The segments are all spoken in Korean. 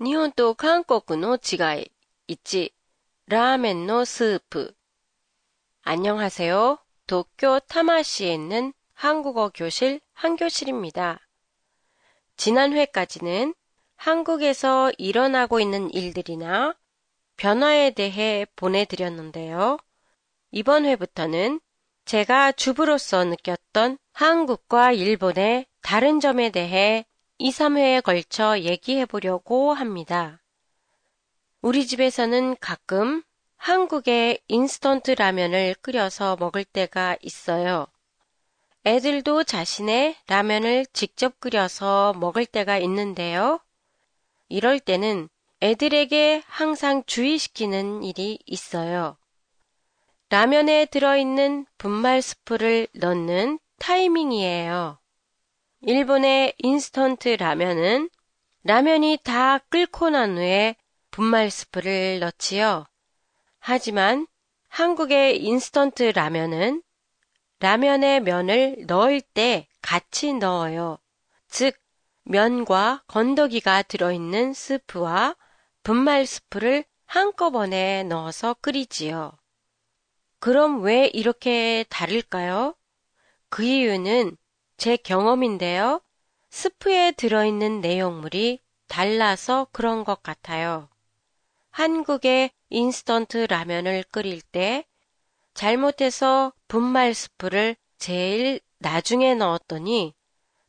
日本と韓国の違い1. 라멘의 스프 안녕하세요. 도쿄 타마시에 있는 한국어 교실 한교실입니다. 지난 회까지는 한국에서 일어나고 있는 일들이나 변화에 대해 보내드렸는데요. 이번 회부터는 제가 주부로서 느꼈던 한국과 일본의 다른 점에 대해 2, 3회에 걸쳐 얘기해 보려고 합니다. 우리 집에서는 가끔 한국의 인스턴트 라면을 끓여서 먹을 때가 있어요. 애들도 자신의 라면을 직접 끓여서 먹을 때가 있는데요. 이럴 때는 애들에게 항상 주의시키는 일이 있어요. 라면에 들어있는 분말 스프를 넣는 타이밍이에요. 일본의 인스턴트 라면은 라면이 다 끓고 난 후에 분말 스프를 넣지요. 하지만 한국의 인스턴트 라면은 라면에 면을 넣을 때 같이 넣어요. 즉, 면과 건더기가 들어있는 스프와 분말 스프를 한꺼번에 넣어서 끓이지요. 그럼 왜 이렇게 다를까요? 그 이유는 제 경험인데요. 스프에 들어있는 내용물이 달라서 그런 것 같아요. 한국의 인스턴트 라면을 끓일 때 잘못해서 분말 스프를 제일 나중에 넣었더니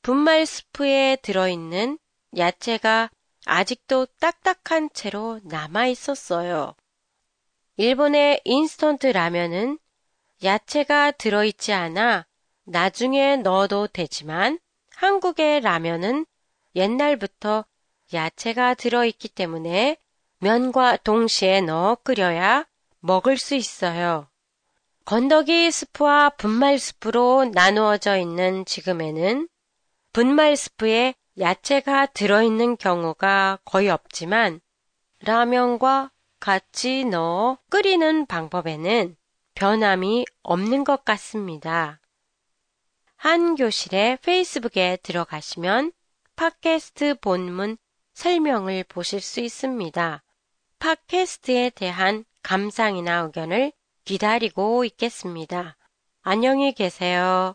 분말 스프에 들어있는 야채가 아직도 딱딱한 채로 남아 있었어요. 일본의 인스턴트 라면은 야채가 들어있지 않아 나중에 넣어도 되지만 한국의 라면은 옛날부터 야채가 들어있기 때문에 면과 동시에 넣어 끓여야 먹을 수 있어요. 건더기 스프와 분말 스프로 나누어져 있는 지금에는 분말 스프에 야채가 들어있는 경우가 거의 없지만 라면과 같이 넣어 끓이는 방법에는 변함이 없는 것 같습니다. 한 교실의 페이스북에 들어가시면 팟캐스트 본문 설명을 보실 수 있습니다. 팟캐스트에 대한 감상이나 의견을 기다리고 있겠습니다. 안녕히 계세요.